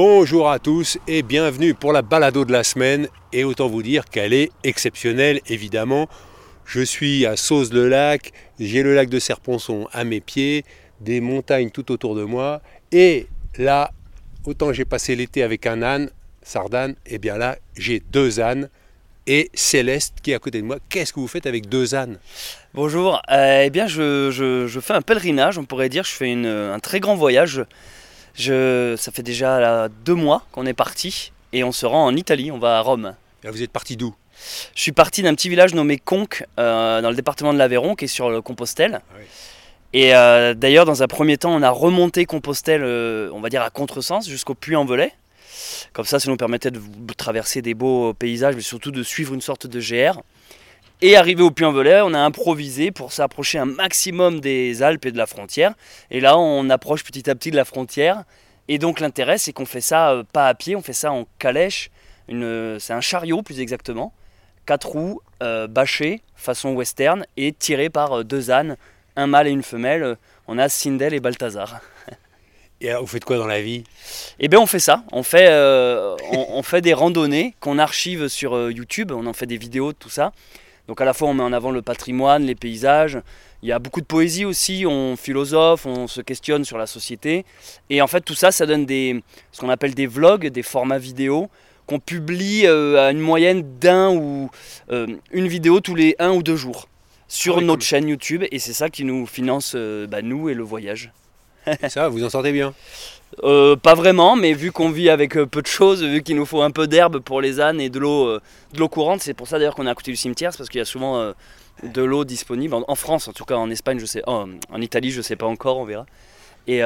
Bonjour à tous et bienvenue pour la balado de la semaine. Et autant vous dire qu'elle est exceptionnelle, évidemment. Je suis à Sauce-le-Lac, j'ai le lac de Serponçon à mes pieds, des montagnes tout autour de moi. Et là, autant j'ai passé l'été avec un âne, Sardane, et bien là, j'ai deux ânes. Et Céleste qui est à côté de moi. Qu'est-ce que vous faites avec deux ânes? Bonjour, euh, eh bien je, fais un pèlerinage, on pourrait dire, je fais un très grand voyage. Je, ça fait déjà là, deux mois qu'on est parti et on se rend en Italie, on va à Rome. Vous êtes parti d'où? Je suis parti d'un petit village nommé Conques, euh, dans le département de l'Aveyron, qui est sur le Compostelle. Ah oui. Et euh, d'ailleurs, dans un premier temps, on a remonté Compostelle, euh, on va dire à contresens, jusqu'au Puy-en-Velay. Comme ça, ça nous permettait de de traverser des beaux paysages, mais surtout de suivre une sorte de GR. Et arrivé au Puy-en-Velay, on a improvisé pour s'approcher un maximum des Alpes et de la frontière. Et là, on approche petit à petit de la frontière. Et donc, l'intérêt, c'est qu'on fait ça euh, pas à pied, on fait ça en calèche. Une- C'est un chariot, plus exactement. Quatre roues, euh, bâchées, façon western, et tiré par euh, deux ânes, un mâle et une femelle. On a Sindel et Balthazar. Et alors, vous faites quoi dans la vie? Et bien on fait ça, on fait, euh, on, on fait des randonnées qu'on archive sur euh, YouTube, on en fait des vidéos de tout ça. Donc à la fois on met en avant le patrimoine, les paysages, il y a beaucoup de poésie aussi, on philosophe, on se questionne sur la société. Et en fait tout ça, ça donne des, ce qu'on appelle des vlogs, des formats vidéo qu'on publie euh, à une moyenne d'un ou euh, une vidéo tous les un ou deux jours sur Ah oui, notre cool. chaîne YouTube et c'est ça qui nous finance euh, bah, nous et le voyage. Ça, va, vous en sortez bien Euh, pas vraiment, mais vu qu'on vit avec euh, peu de choses, vu qu'il nous faut un peu d'herbe pour les ânes et de l'eau, euh, de l'eau courante, c'est pour ça d'ailleurs qu'on est à côté du cimetière, c'est parce qu'il y a souvent euh, de l'eau disponible en, en France, en tout cas en Espagne, je sais, oh, en Italie, je sais pas encore, on verra. Et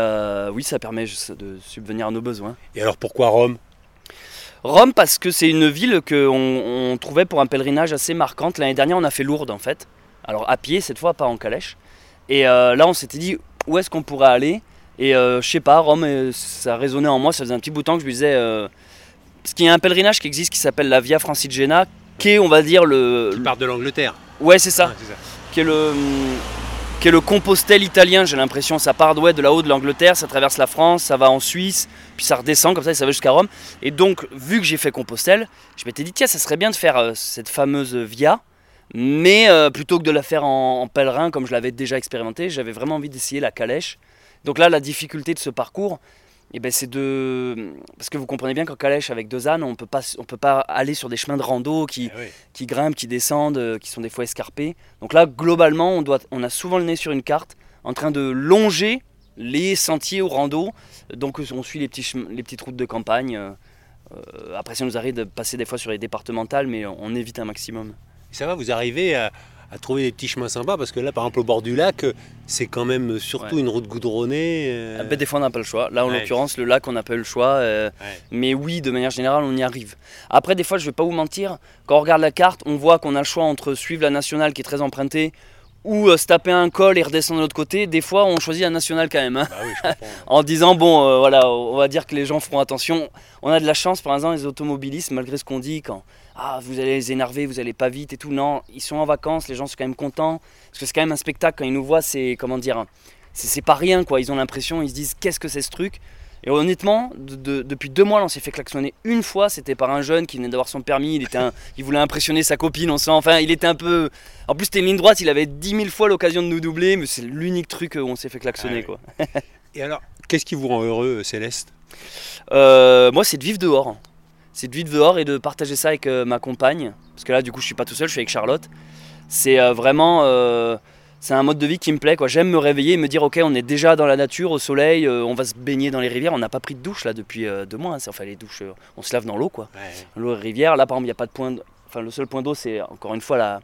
oui, ça permet de subvenir à nos besoins. Et alors, pourquoi Rome? Rome, parce que c'est une ville que on, on trouvait pour un pèlerinage assez marquante. L'année dernière, on a fait Lourdes en fait. Alors à pied cette fois, pas en calèche. Et euh, là, on s'était dit où est-ce qu'on pourrait aller? Et euh, je sais pas, Rome, euh, ça résonnait en moi. Ça faisait un petit bout de temps que je me disais. euh, parce qu'il y a un pèlerinage qui existe qui s'appelle la Via Francigena, qui est, on va dire, le. Qui part de l'Angleterre. Ouais, c'est ça ça. qui est le, qui est le Compostelle italien, j'ai l'impression. Ça part ouais, de là-haut de l'Angleterre, ça traverse la France, ça va en Suisse, puis ça redescend comme ça et ça va jusqu'à Rome. Et donc, vu que j'ai fait Compostelle, je m'étais dit, tiens, ça serait bien de faire euh, cette fameuse via, mais euh, plutôt que de la faire en, en pèlerin comme je l'avais déjà expérimenté, j'avais vraiment envie d'essayer la calèche. Donc là, la difficulté de ce parcours, eh ben, c'est de. Parce que vous comprenez bien qu'en calèche, avec deux ânes, on peut pas, on peut pas aller sur des chemins de rando qui, oui. qui grimpent, qui descendent, euh, qui sont des fois escarpés. Donc là, globalement, on, doit, on a souvent le nez sur une carte en train de longer les sentiers au rando. Donc euh, on suit les, petits chem- les petites routes de campagne. euh, après, ça nous arrive de passer des fois sur les départementales, mais on évite un maximum. Ça va, vous arrivez à, à trouver des petits chemins sympas parce que là, par exemple, au bord du lac, euh, c'est quand même surtout Ouais. une route goudronnée. euh, ben, des fois, on n'a pas le choix. Là, en Ouais. l'occurrence, le lac, on n'a pas eu le choix. euh, Ouais. Mais oui, de manière générale, on y arrive. Après, des fois, je vais pas vous mentir, quand on regarde la carte, on voit qu'on a le choix entre suivre la nationale qui est très empruntée ou euh, se taper un col et redescendre de l'autre côté. Des fois, on choisit la nationale quand même. hein. Bah oui, je en disant, bon, euh, voilà, on va dire que les gens feront attention. On a de la chance, par exemple, les automobilistes, malgré ce qu'on dit, quand ah, vous allez les énerver, vous allez pas vite et tout. Non, ils sont en vacances, les gens sont quand même contents. Parce que c'est quand même un spectacle, quand ils nous voient, c'est, comment dire, c'est, pas rien, quoi. Ils ont l'impression, ils se disent, qu'est-ce que c'est ce truc? Et honnêtement, de- de- depuis deux mois, là, on s'est fait klaxonner une fois. C'était par un jeune qui venait d'avoir son permis. Il, était un- il voulait impressionner sa copine, on sent. Enfin, il était un peu. En plus, c'était une ligne droite. Il avait 10 000 fois l'occasion de nous doubler, mais c'est l'unique truc où on s'est fait klaxonner, Ah oui. quoi. Et alors, qu'est-ce qui vous rend heureux, euh, Céleste? Euh, moi, c'est de vivre dehors. C'est de vivre dehors et de partager ça avec euh, ma compagne. Parce que là, du coup, je suis pas tout seul, je suis avec Charlotte. C'est euh, vraiment. euh, c'est un mode de vie qui me plaît. quoi. J'aime me réveiller et me dire, ok, on est déjà dans la nature, au soleil, euh, on va se baigner dans les rivières. On n'a pas pris de douche là depuis euh, deux mois. hein. Enfin, les douches, euh, on se lave dans l'eau, quoi. L'eau et rivière. Là, par exemple, il n'y a pas de point. d'- Enfin, le seul point d'eau, c'est encore une fois la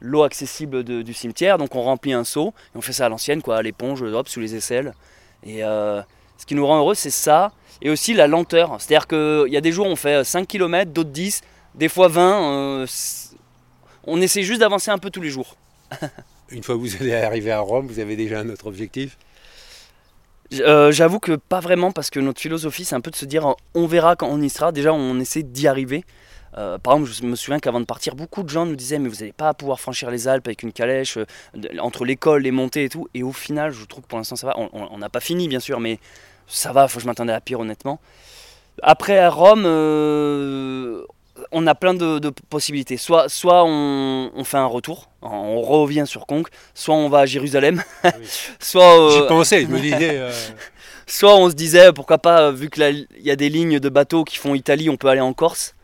l'eau accessible de- du cimetière. Donc, on remplit un seau et on fait ça à l'ancienne, quoi, à l'éponge, hop, sous les aisselles. Et ce qui nous rend heureux, c'est ça. Et aussi la lenteur. C'est-à-dire qu'il y a des jours, on fait 5 km, d'autres 10, des fois 20. euh, on essaie juste d'avancer un peu tous les jours. Une fois que vous allez arriver à Rome, vous avez déjà un autre objectif? Euh, J'avoue que pas vraiment, parce que notre philosophie, c'est un peu de se dire, euh, on verra quand on y sera. Déjà, on essaie d'y arriver. Euh, par exemple, je me souviens qu'avant de partir, beaucoup de gens nous disaient mais vous n'allez pas pouvoir franchir les Alpes avec une calèche euh, entre l'école, les montées et tout. Et au final, je trouve que pour l'instant ça va. On- n'a pas fini bien sûr, mais ça va. Faut que je m'attendais à pire honnêtement. Après, à Rome, euh, on a plein de, de possibilités. Soit, soit on, on fait un retour, on revient sur Conques, soit on va à Jérusalem, Oui. soit, J'y pensais, je me disais. soit on se disait pourquoi pas, vu que il y a des lignes de bateaux qui font Italie, on peut aller en Corse.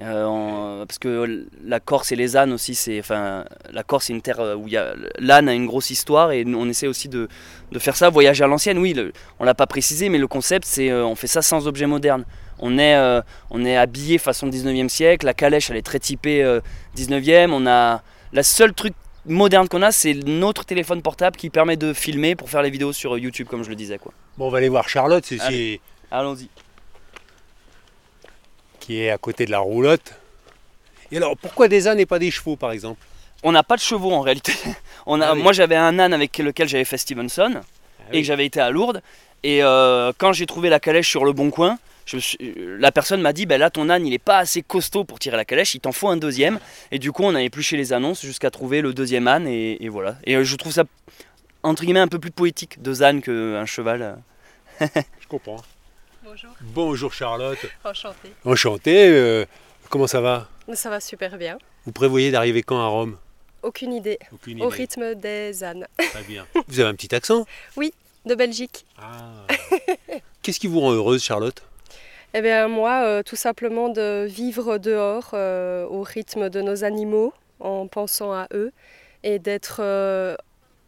Euh, en- parce que la Corse et les ânes aussi, c'est, enfin, la Corse c'est une terre euh, où il y a l'âne a une grosse histoire et on essaie aussi de, de faire ça, voyager à l'ancienne. Oui, le- on l'a pas précisé, mais le concept c'est, euh, on fait ça sans objet moderne. On est, euh, on est habillé façon 19e siècle. La calèche, elle est très typée euh, 19e. On a la seule truc moderne qu'on a, c'est notre téléphone portable qui permet de filmer pour faire les vidéos sur YouTube, comme je le disais. Quoi. Bon, on va aller voir Charlotte, c'est-. Allons-y. Qui est à côté de la roulotte. Et alors, pourquoi des ânes et pas des chevaux, par exemple? On n'a pas de chevaux en réalité. On a, Ah oui. Moi j'avais un âne avec lequel j'avais fait Stevenson Ah et que j'avais été à Lourdes. Et euh, quand j'ai trouvé la calèche sur le bon coin, je me suis- euh, la personne m'a dit ben là ton âne il est pas assez costaud pour tirer la calèche, il t'en faut un deuxième. Et du coup on a épluché les annonces jusqu'à trouver le deuxième âne et, et voilà. Et euh, je trouve ça entre guillemets un peu plus poétique deux ânes qu'un cheval. Je comprends. Bonjour, Bonjour Charlotte. enchantée. Enchanté. euh, comment ça va? Ça va super bien. Vous prévoyez d'arriver quand à Rome? Aucune idée. Aucune Au rythme des ânes. Très bien. Vous avez un petit accent? De Belgique. Ah. Qu'est-ce qui vous rend heureuse, Charlotte? Eh bien moi, euh, tout simplement de vivre dehors euh, au rythme de nos animaux, en pensant à eux, et d'être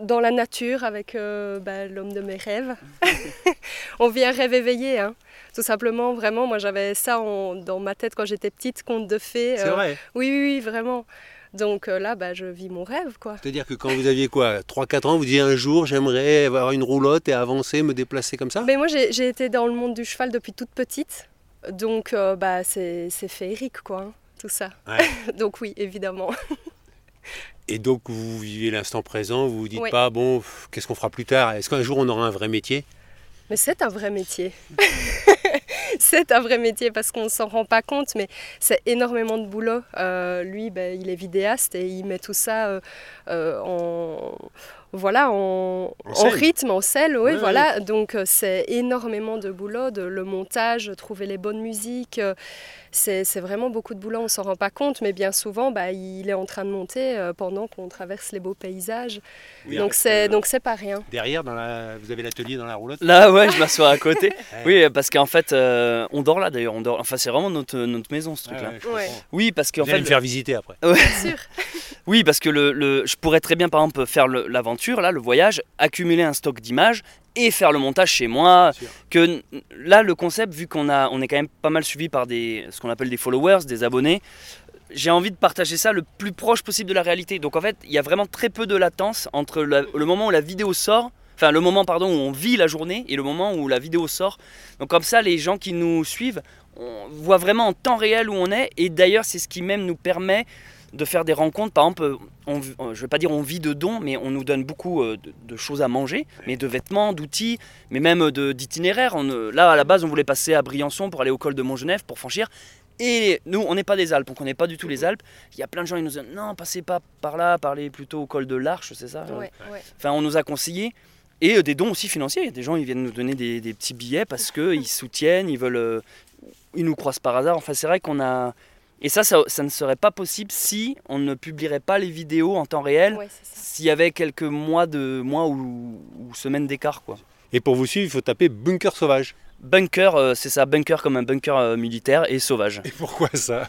dans la nature avec euh, bah, l'homme de mes rêves. On vit un rêve éveillé, hein. Tout simplement, vraiment, moi j'avais ça en- dans ma tête quand j'étais petite, conte de fées. C'est euh, vrai. Oui, oui, oui, vraiment. Donc euh, là, bah, je vis mon rêve, quoi. C'est-à-dire que quand vous aviez quoi 3-4 ans, vous disiez un jour j'aimerais avoir une roulotte et avancer, me déplacer comme ça? Mais moi, j'ai j'ai été dans le monde du cheval depuis toute petite. Donc, euh, bah, c'est c'est féerique, quoi, hein, tout ça. Ouais. donc, oui, évidemment. Et donc vous vivez l'instant présent, vous vous dites Oui. pas bon, qu'est-ce qu'on fera plus tard? Est-ce qu'un jour on aura un vrai métier? Mais c'est un vrai métier. c'est un vrai métier parce qu'on ne s'en rend pas compte, mais c'est énormément de boulot. Euh, lui, ben, il est vidéaste et il met tout ça euh, euh, en, voilà, en, rythme, en scène. Oui, Ouais, voilà. Donc euh, c'est énormément de boulot, de, le montage, trouver les bonnes musiques. euh, c'est c'est vraiment beaucoup de boulot, on s'en rend pas compte, mais bien souvent, bah, il est en train de monter euh, pendant qu'on traverse les beaux paysages. donc c'est donc c'est pas rien. derrière, dans la... vous avez l'atelier dans la roulotte? Là ouais je m'assois à côté. Oui parce qu'en fait euh, on dort là d'ailleurs. On dort. Enfin c'est vraiment notre, notre maison ce Ouais, truc là. ouais, je Ouais. comprends. Oui parce qu'en Vous allez fait me faire visiter après. Bien sûr. Oui, parce que le, le- je pourrais très bien, par exemple, faire le- l'aventure, là, le voyage, accumuler un stock d'images et faire le montage chez moi. Que là, le concept, vu qu'on a, on est quand même pas mal suivi par des, ce qu'on appelle des followers, des abonnés, j'ai envie de partager ça le plus proche possible de la réalité. Donc en fait, il y a vraiment très peu de latence entre la- le moment où la vidéo sort. Enfin, le moment pardon, où on vit la journée et le moment où la vidéo sort. Donc, comme ça, les gens qui nous suivent on voit vraiment en temps réel où on est. Et d'ailleurs, c'est ce qui même nous permet de faire des rencontres. Par exemple, on, euh, je vais pas dire on vit de dons, mais on nous donne beaucoup euh, de, de choses à manger, mais de vêtements, d'outils, mais même de- d'itinéraires. On, euh, Là, à la base, on voulait passer à Briançon pour aller au col de Montgenèvre pour franchir. Et nous, on n'est pas des Alpes, on connaît pas du tout les Alpes. Il y a plein de gens qui nous disent non, passez pas par là, parlez plutôt au col de l'Arche, c'est ça Ouais, ouais. Enfin, on nous a conseillé. Et euh, des dons aussi financiers. Il y a Des gens, ils viennent nous donner des, des petits billets parce qu'ils soutiennent, ils veulent. euh, ils nous croisent par hasard. Enfin, c'est vrai qu'on a. Et ça, ça, ça ne serait pas possible si on ne publierait pas les vidéos en temps réel, Ouais, c'est ça. s'il y avait quelques mois, de, mois ou, ou semaines d'écart. quoi. Et pour vous suivre, il faut taper bunker sauvage. Bunker, euh, c'est ça, bunker comme un bunker euh, militaire et sauvage. Et pourquoi ça?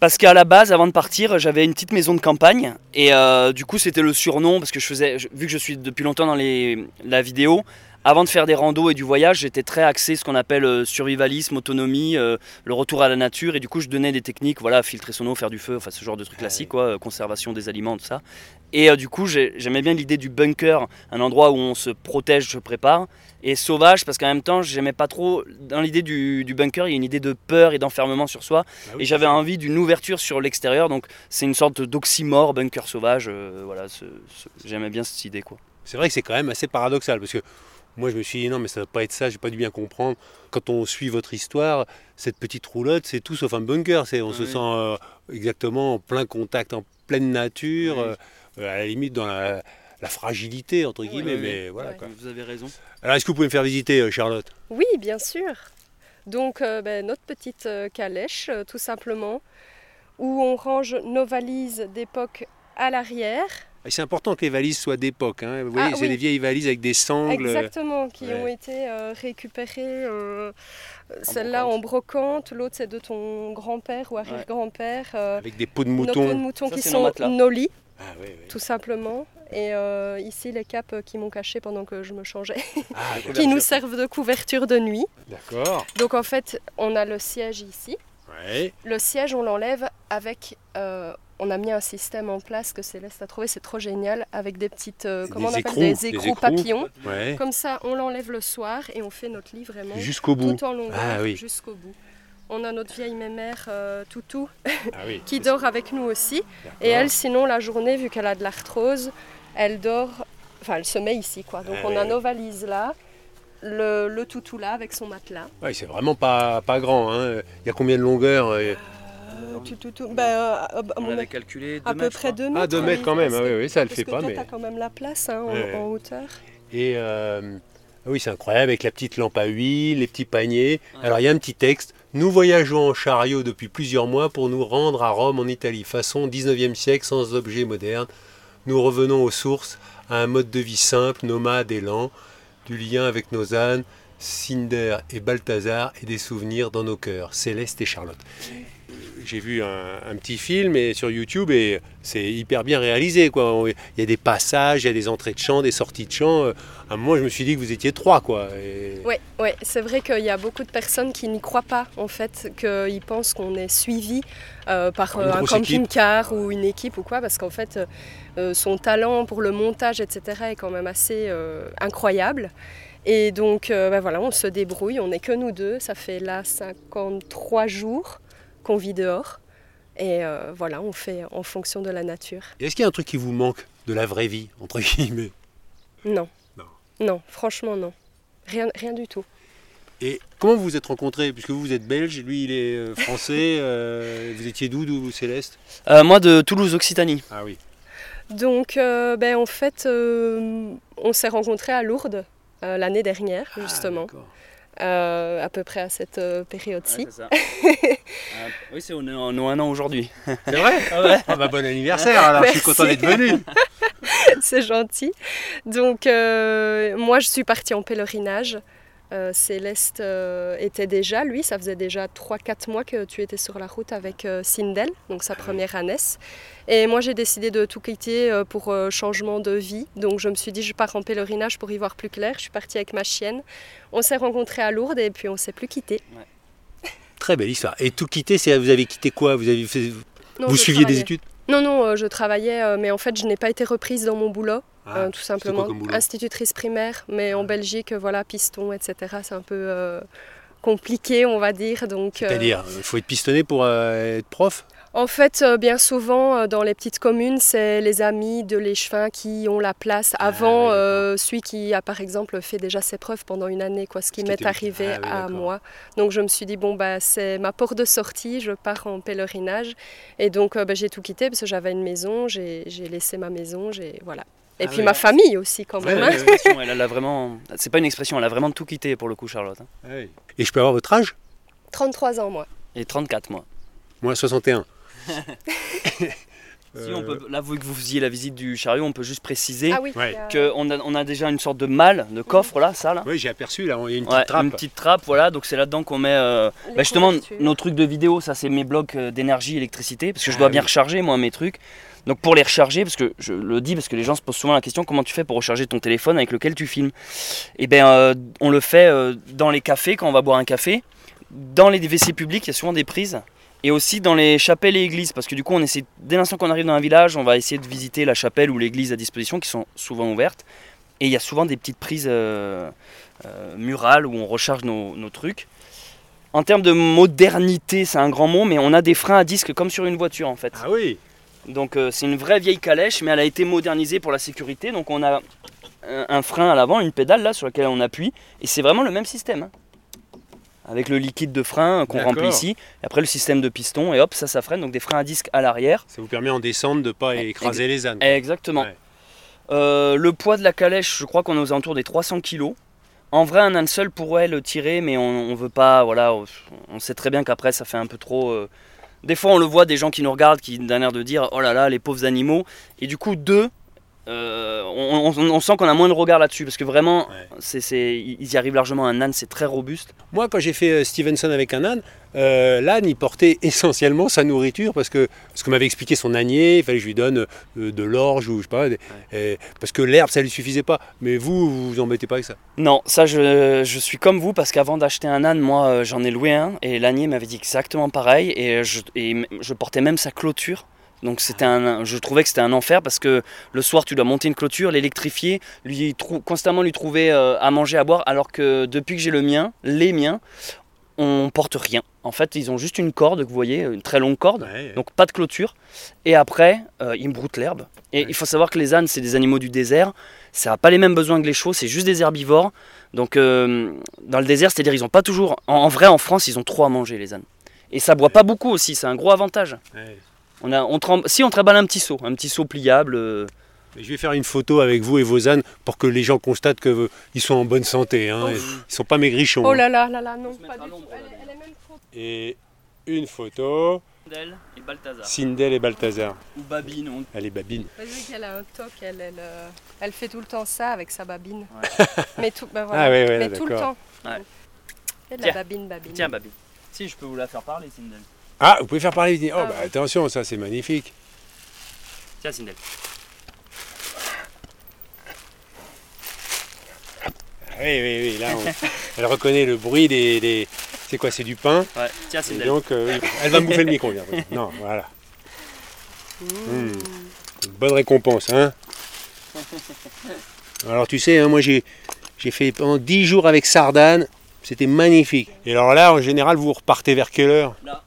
Parce qu'à la base, avant de partir, j'avais une petite maison de campagne et euh, du coup, c'était le surnom parce que je faisais, je- vu que je suis depuis longtemps dans les, la vidéo, avant de faire des randos et du voyage, j'étais très axé ce qu'on appelle euh, survivalisme, autonomie, euh, le retour à la nature et du coup, je donnais des techniques, voilà, filtrer son eau, faire du feu, enfin ce genre de trucs classiques, quoi, conservation des aliments, tout ça. Et euh, du coup, j'ai- j'aimais bien l'idée du bunker, un endroit où on se protège, se prépare. Et sauvage, parce qu'en même temps, j'aimais pas trop. Dans l'idée du, du bunker, il y a une idée de peur et d'enfermement sur soi. Ah oui, Et j'avais envie d'une ouverture sur l'extérieur, donc c'est une sorte d'oxymore, bunker sauvage. euh, voilà, j'aimais bien cette idée, quoi. C'est vrai que c'est quand même assez paradoxal parce que moi je me suis dit non mais ça ne va pas être ça, j'ai pas dû bien comprendre. Quand on suit votre histoire, cette petite roulotte c'est tout sauf un bunker, c'est on se sent euh, exactement en plein contact, en pleine nature, Oui. euh, à la limite dans la, la fragilité entre Oui, guillemets, oui, mais voilà quoi. Vous avez raison. Alors est-ce que vous pouvez me faire visiter euh, Charlotte? Oui, bien sûr. Donc euh, ben, notre petite calèche, tout simplement, où on range nos valises d'époque à l'arrière. C'est important que les valises soient d'époque. hein. Vous voyez, Ah, c'est oui. des vieilles valises avec des sangles. Exactement, qui ouais. ont été euh, récupérées. euh, Celle-là en brocante, l'autre c'est de ton grand-père ou arrière-grand-père. euh, Avec des peaux de nos peaux de mouton. Ça, qui sont nos lits, Ah, oui, oui. tout simplement. Et euh, ici les capes qui m'ont caché pendant que je me changeais, Ah, qui nous servent de couverture de nuit. d'accord. Donc en fait, on a le siège ici. Ouais. Le siège, on l'enlève avec. euh, on a mis un système en place que Céleste a trouvé, c'est trop génial, avec des petites. euh, Des comment on appelle écrous, Des des écrous, écrous. papillons. ouais. Comme ça, on l'enlève le soir et on fait notre lit vraiment Jusqu'au bout. tout en longueur Ah oui. jusqu'au bout. On a notre vieille mémère euh, Toutou Ah oui. qui dort avec nous aussi. Et elle, sinon, la journée, vu qu'elle a de l'arthrose, elle dort. Enfin, elle se met ici, quoi. Donc, Ah on a nos valises là, le, le toutou là avec son matelas. Ouais, c'est vraiment pas, pas grand. hein. Il y a combien de longueur euh, Euh, tout, tout, tout. Ben, euh, On avait calculé À peu près je crois. 2 mètres. Ah, 2 oui, mètres quand même. Ah, oui, oui, ça le parce fait que pas. toi, Mais... t'as quand même la place hein, en, Ouais. en hauteur. Et euh, ah oui, c'est incroyable avec la petite lampe à huile, les petits paniers. Ouais. Alors il y a un petit texte. Nous voyageons en chariot depuis plusieurs mois pour nous rendre à Rome en Italie. Façon 19e siècle sans objets modernes. Nous revenons aux sources, à un mode de vie simple, nomade et lent, du lien avec nos ânes, Cinder et Balthazar et des souvenirs dans nos cœurs, Céleste et Charlotte. J'ai vu un, un petit film et, sur YouTube et c'est hyper bien réalisé. Quoi. Il y a des passages, il y a des entrées de chant, des sorties de chant. Euh, À un moment, je me suis dit que vous étiez trois. Quoi. Et- Oui, ouais, c'est vrai qu'il y a beaucoup de personnes qui n'y croient pas, en fait, qu'ils pensent qu'on est suivi euh, par euh, un camping-car ou une équipe ou quoi, parce qu'en fait, son talent pour le montage, etc., est quand même assez euh, incroyable. Et donc, euh, ben voilà, on se débrouille, on n'est que nous deux, ça fait là 53 jours qu'on vit dehors. Et euh, voilà, on fait en fonction de la nature. Et Est-ce qu'il y a un truc qui vous manque de la vraie vie, entre guillemets? Non. Non. Non, franchement, non. Rien, rien du tout. Et comment vous vous êtes rencontrés? Puisque vous, vous êtes belge, lui, il est euh, français. euh, vous étiez d'où, d'où, Céleste? Euh, moi de Toulouse, Occitanie. Ah oui. Donc, euh, ben, en fait, euh, on s'est rencontrés à Lourdes euh, l'année dernière, justement, Ah, euh, à peu près à cette euh, période-ci. Ouais, c'est ça. Euh, oui, c'est on est en on est un an aujourd'hui. C'est vrai Ah bah, bon anniversaire, alors je suis content Merci. d'être venu. C'est gentil. Donc, euh, moi, je suis partie en pèlerinage. Euh, Céleste euh, était déjà, lui, ça faisait déjà 3-4 mois que tu étais sur la route avec euh, Sindel, donc sa première ânesse. Et moi, j'ai décidé de tout quitter euh, pour euh, changement de vie. Donc, je me suis dit, je pars en pèlerinage pour y voir plus clair. Je suis partie avec ma chienne. On s'est rencontrés à Lourdes et puis on s'est plus quitté. Très belle histoire. Et tout quitter, c'est vous avez quitté quoi? Vous avez fait, Non, vous suiviez des études? Non, non, euh, je travaillais, euh, mais en fait, je n'ai pas été reprise dans mon boulot. Ah, Euh, tout quoi simplement. Institutrice primaire, mais en Ah. Belgique, voilà, piston, etc. C'est un peu euh, compliqué, on va dire. Donc, euh, C'est-à-dire, il faut être pistonné pour euh, être prof? En fait, bien souvent, dans les petites communes, c'est les amis de l'échevin qui ont la place Ah, avant euh, celui qui a, par exemple, fait déjà ses preuves pendant une année, quoi, ce qui m'est arrivé Ah, oui, à moi. Donc, je me suis dit, bon, bah, c'est ma porte de sortie, je pars en pèlerinage. Et donc, euh, bah, j'ai tout quitté parce que j'avais une maison, j'ai laissé ma maison, j'ai voilà. Et Ah puis oui, ma famille aussi, quand Ouais, même. ouais, hein. elle, elle a vraiment. C'est pas une expression, elle a vraiment tout quitté pour le coup, Charlotte. hein. Ah oui. Et je peux avoir votre âge? 33 ans, moi. Et 34 moi. Moi, 61. Si on peut, là, vu que vous faisiez la visite du chariot, on peut juste préciser Ah oui, Ouais. a- qu'on a, on a déjà une sorte de malle, de coffre là, ça là. Oui, j'ai aperçu, là, il y a une petite Ouais, trappe. une petite trappe, voilà, donc c'est là-dedans qu'on met euh, bah, justement couvertures. nos trucs de vidéo, ça c'est mes blocs euh, d'énergie, électricité, parce que je Ah dois bien oui. recharger moi mes trucs. Donc pour les recharger, parce que je le dis, parce que les gens se posent souvent la question, comment tu fais pour recharger ton téléphone avec lequel tu filmes? Et bien euh, on le fait euh, dans les cafés, quand on va boire un café, dans les WC publics, il y a souvent des prises, et aussi dans les chapelles et églises, parce que du coup on essaie, dès l'instant qu'on arrive dans un village, on va essayer de visiter la chapelle ou l'église à disposition, qui sont souvent ouvertes, et il y a souvent des petites prises euh, murales où on recharge nos, nos trucs. En termes de modernité, c'est un grand mot, mais on a des freins à disque comme sur une voiture en fait. Ah oui Donc euh, c'est une vraie vieille calèche, mais elle a été modernisée pour la sécurité. Donc on a un, un frein à l'avant, une pédale là sur laquelle on appuie, et c'est vraiment le même système. hein. Avec le liquide de frein qu'on remplit ici, et après le système de piston, et hop, ça, ça freine. Donc des freins à disque à l'arrière. Ça vous permet en descente de ne pas Eh, écraser les ânes. Exactement. Ouais. Euh, le poids de la calèche, je crois qu'on est aux alentours des 300 kg. En vrai, un âne seul pourrait le tirer, mais on, on veut pas. Voilà, on sait très bien qu'après, ça fait un peu trop. euh, Des fois, on le voit, des gens qui nous regardent, qui d'un air de dire, oh là là, les pauvres animaux. Et du coup, deux, euh, on, on- on sent qu'on a moins de regard là-dessus, parce que vraiment, Ouais. c'est, c'est- ils y arrivent largement. Un âne, c'est très robuste. Moi, quand j'ai fait euh, Stevenson avec un âne, euh, l'âne, il portait essentiellement sa nourriture parce que ce que m'avait expliqué son ânier, il fallait que je lui donne euh, de l'orge ou je sais pas, des- et- parce que l'herbe, ça lui suffisait pas. Mais vous, vous vous embêtez pas avec ça? Non, ça, je, je suis comme vous, parce qu'avant d'acheter un âne, moi, j'en ai loué un, et l'ânier m'avait dit exactement pareil, et je, et m- je portais même sa clôture. Donc c'était un, je trouvais que c'était un enfer parce que le soir tu dois monter une clôture, l'électrifier, lui trou- constamment lui trouver euh, à manger, à boire, alors que depuis que j'ai le mien, les miens, on porte rien. En fait, ils ont juste une corde, vous voyez, une très longue corde, Ouais, donc pas de clôture. Et après, euh, ils me broutent l'herbe. Et Ouais. il faut savoir que les ânes, c'est des animaux du désert. Ça n'a pas les mêmes besoins que les chevaux, c'est juste des herbivores. Donc euh, dans le désert, c'est-à-dire ils ont pas toujours. En, en vrai, en France, ils ont trop à manger les ânes. Et ça boit pas beaucoup aussi, c'est un gros avantage. On a, on trempe- si on trimballe un petit seau, un petit seau pliable. euh, je vais faire une photo avec vous et vos ânes pour que les gens constatent qu'ils sont en bonne santé. Hein, Oh. Ils ils sont pas maigrichons. Oh hein. là là là là, non, pas du tout. l'ombre, Elle, là. est- elle est même trop. Et une photo, Sindel et Balthazar. Sindel et Balthazar. Ou Babine. on- Elle est babine. Vas-y qu'elle a un toc, elle, elle, euh, elle fait tout le temps ça avec sa babine. Ouais. Mais tout, voilà. Ah ouais, ouais, Mais tout le temps. Ouais. Et de Tiens. la babine, babine. Tiens, Babine. Si, je peux vous la faire parler, Sindel. Ah, vous pouvez faire parler. Oh, Ah bah, attention, ça c'est magnifique. Tiens, Sindel. Oui, oui, oui. Là, on- elle reconnaît le bruit des. des- C'est quoi C'est du pain. Ouais, tiens, Et Sindel. donc, euh, oui, elle va me bouffer le micro. bien. Non, voilà. Mmh. Une bonne récompense, hein Alors tu sais, hein, moi j'ai j'ai fait pendant 10 jours avec Sardane, c'était magnifique. Et alors là, en général, vous repartez vers quelle heure? Là,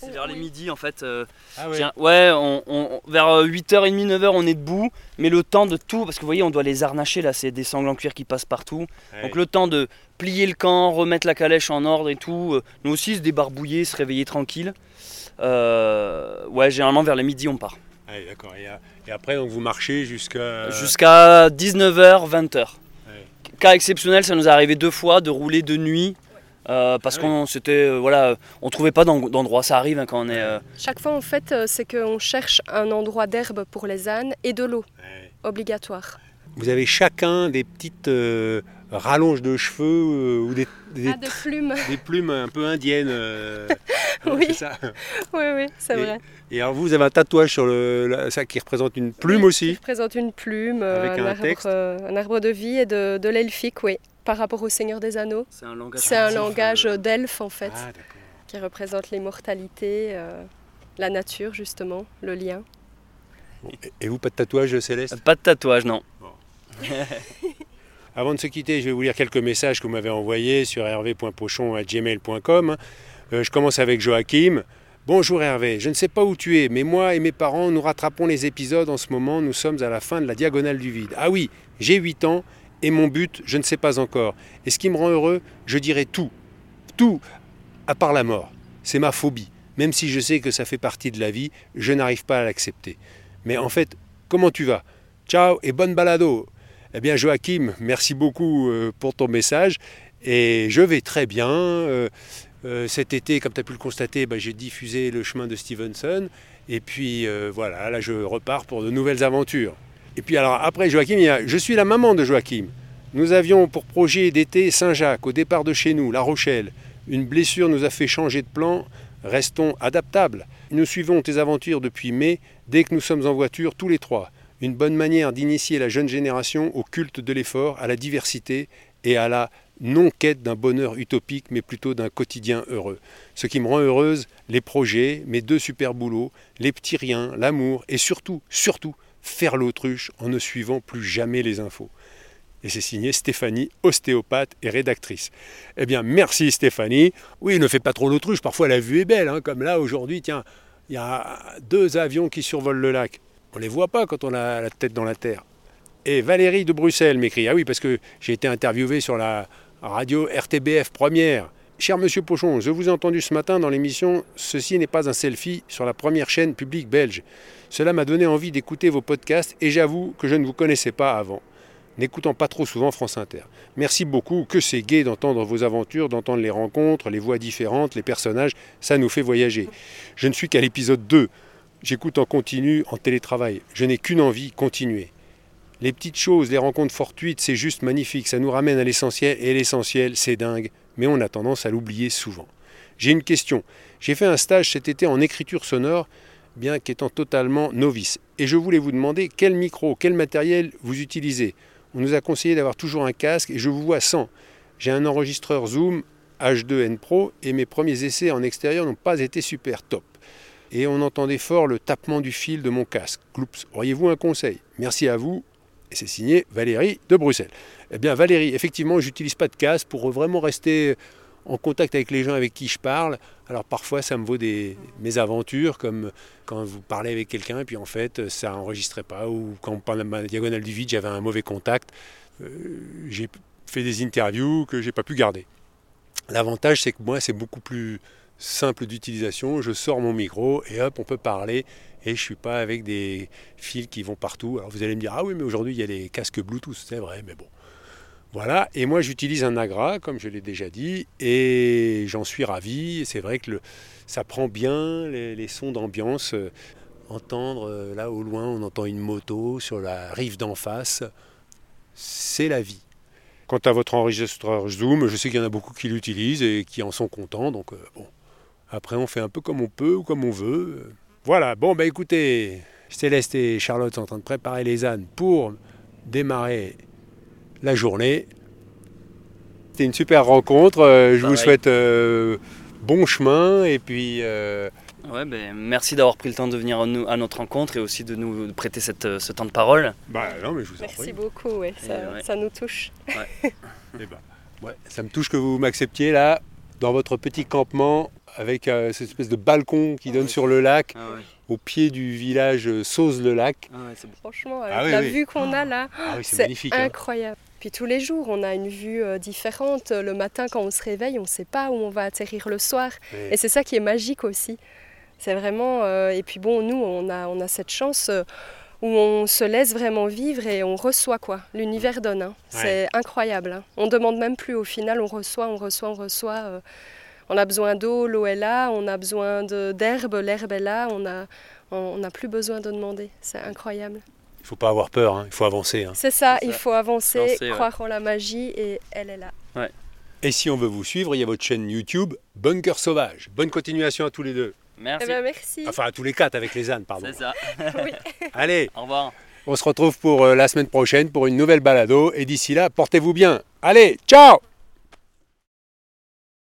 c'est vers les midis en fait. euh, Ah Tiens, ouais, on, on- vers euh, 8h30, 9h, on est debout, mais le temps de tout, parce que vous voyez, on doit les harnacher là, c'est des sangles en cuir qui passent partout. Donc le temps de plier le camp, remettre la calèche en ordre et tout, euh, nous aussi se débarbouiller, se réveiller tranquille. Euh, ouais, généralement vers le midi on part. Ah oui, d'accord. Et, euh, et après, donc vous marchez jusqu'à. Jusqu'à 19h, 20h. Ouais. Cas exceptionnel, ça nous est arrivé deux fois de rouler de nuit. Euh, parce Ah oui. qu'on c'était euh, voilà on trouvait pas d'en- d'endroit ça arrive hein, quand on est euh, Chaque fois, en fait, euh, c'est qu'on cherche un endroit d'herbe pour les ânes et de l'eau, Ouais. obligatoire. Vous avez chacun des petites euh, rallonges de cheveux euh, ou des, des, Ah, de plumes. des plumes un peu indiennes. Oui. ça. oui, oui, c'est Et- vrai. Et alors vous avez un tatouage sur le, la- ça qui représente une plume Qui aussi. représente une plume, euh, Avec un arbre, texte. euh, un arbre de vie et de, de l'elfique, oui. Par rapport au Seigneur des Anneaux. c'est un langage C'est un furtif, langage euh, d'elfe, en fait, Ah qui représente l'immortalité, euh, la nature, justement, le lien. Et vous, pas de tatouage céleste pas de tatouage non Avant de se quitter, je vais vous lire quelques messages que vous m'avez envoyés sur hervé.pochon.gmail.com. Euh, je commence avec Joachim. Bonjour Hervé, je ne sais pas où tu es, mais moi et mes parents, nous rattrapons les épisodes en ce moment. Nous sommes à la fin de la diagonale du vide. Ah oui, j'ai 8 ans et mon but, je ne sais pas encore. Et ce qui me rend heureux, je dirais tout. Tout, à part la mort. C'est ma phobie. Même si je sais que ça fait partie de la vie, je n'arrive pas à l'accepter. Mais en fait, comment tu vas? Ciao et bonne balado eh bien Joachim, merci beaucoup euh, pour ton message. Et je vais très bien. Euh, euh, cet été, comme tu as pu le constater, bah, j'ai diffusé le chemin de Stevenson. Et puis voilà, là je repars pour de nouvelles aventures. Et puis alors après Joachim, il y a, je suis la maman de Joachim. Nous avions pour projet d'été Saint-Jacques, au départ de chez nous, La Rochelle. Une blessure nous a fait changer de plan. Restons adaptables. Nous suivons tes aventures depuis mai, dès que nous sommes en voiture, tous les trois une bonne manière d'initier la jeune génération au culte de l'effort, à la diversité et à la non-quête d'un bonheur utopique, mais plutôt d'un quotidien heureux. Ce qui me rend heureuse, les projets, mes deux super boulots, les petits riens, l'amour et surtout, surtout, faire l'autruche en ne suivant plus jamais les infos. Et c'est signé Stéphanie, ostéopathe et rédactrice. Eh bien, merci Stéphanie. Oui, ne fais pas trop l'autruche, parfois la vue est belle, hein, comme là aujourd'hui, tiens, il y a deux avions qui survolent le lac. On ne les voit pas quand on a la tête dans la terre. Et Valérie de Bruxelles m'écrit Ah oui, parce que j'ai été interviewé sur la radio RTBF première. Cher monsieur Pochon, je vous ai entendu ce matin dans l'émission Ceci n'est pas un selfie sur la première chaîne publique belge. Cela m'a donné envie d'écouter vos podcasts et j'avoue que je ne vous connaissais pas avant. n'écoutant pas trop souvent France Inter. Merci beaucoup, que c'est gai d'entendre vos aventures, d'entendre les rencontres, les voix différentes, les personnages, ça nous fait voyager. Je ne suis qu'à l'épisode 2, j'écoute en continu en télétravail, je n'ai qu'une envie, continuer. Les petites choses, les rencontres fortuites, c'est juste magnifique, ça nous ramène à l'essentiel, et l'essentiel, c'est dingue, mais on a tendance à l'oublier souvent. J'ai une question. J'ai fait un stage cet été en écriture sonore, bien qu'étant totalement novice. Et je voulais vous demander quel micro, quel matériel vous utilisez. On nous a conseillé d'avoir toujours un casque et je vous vois sans. J'ai un enregistreur Zoom H2N Pro et mes premiers essais en extérieur n'ont pas été super top. Et on entendait fort le tapement du fil de mon casque. Cloups, auriez-vous un conseil? Merci à vous. Et c'est signé Valérie de Bruxelles. Eh bien Valérie, effectivement, j'utilise pas de casque pour vraiment rester en contact avec les gens avec qui je parle. Alors parfois ça me vaut des mésaventures, comme quand vous parlez avec quelqu'un et puis en fait ça n'enregistrait pas, ou quand pendant ma diagonale du vide j'avais un mauvais contact. Euh, j'ai fait des interviews que j'ai pas pu garder. L'avantage c'est que moi c'est beaucoup plus simple d'utilisation. Je sors mon micro et hop on peut parler et je suis pas avec des fils qui vont partout. Alors vous allez me dire ah oui mais aujourd'hui il y a les casques Bluetooth, c'est vrai, mais bon. Voilà, et moi j'utilise un Agra, comme je l'ai déjà dit, et j'en suis ravi. C'est vrai que ça prend bien les, sons d'ambiance. Entendre euh, là au loin, on entend une moto sur la rive d'en face. C'est la vie. Quant à votre enregistreur Zoom, je sais qu'il y en a beaucoup qui l'utilisent et qui en sont contents. Donc euh, bon, après on fait un peu comme on peut ou comme on veut. Voilà, bon bah écoutez, Céleste et Charlotte sont en train de préparer les ânes pour démarrer la journée. C'était une super rencontre. Euh, je vous souhaite euh, bon chemin et puis. Euh, ouais, ben, merci d'avoir pris le temps de venir à, notre rencontre et aussi de nous prêter cette, ce temps de parole. Bah, non, mais je vous merci beaucoup, ouais, ça, ça, nous touche. Ouais. Eh ben, ouais, ça me touche que vous m'acceptiez là, dans votre petit campement, avec cette espèce de balcon qui donne sur le lac. Ah au pied du village Sauze-le-Lac. Ah Franchement, avec ah la vue qu'on a là, c'est hein. incroyable. Puis tous les jours, on a une vue euh, différente. Le matin, quand on se réveille, on ne sait pas où on va atterrir le soir. Et c'est ça qui est magique aussi. C'est vraiment. Euh, et puis bon, nous, on a, on a cette chance euh, où on se laisse vraiment vivre et on reçoit quoi. L'univers donne. Hein. C'est incroyable. Hein. On demande même plus. Au final, on reçoit, on reçoit, on reçoit. on a besoin d'eau, l'eau est là. On a besoin d'herbe, l'herbe est là. On n'a on, plus besoin de demander. C'est incroyable. Il ne faut pas avoir peur, hein. il faut avancer. Hein. C'est ça, il faut avancer, croire en la magie et elle est là. Et si on veut vous suivre, il y a votre chaîne YouTube Bunker Sauvage. Bonne continuation à tous les deux. Merci. Eh ben, merci. Enfin, à tous les quatre avec les ânes, pardon. C'est ça. oui. Allez. Au revoir. On se retrouve pour euh, la semaine prochaine pour une nouvelle balado. Et d'ici là, portez-vous bien. Allez, ciao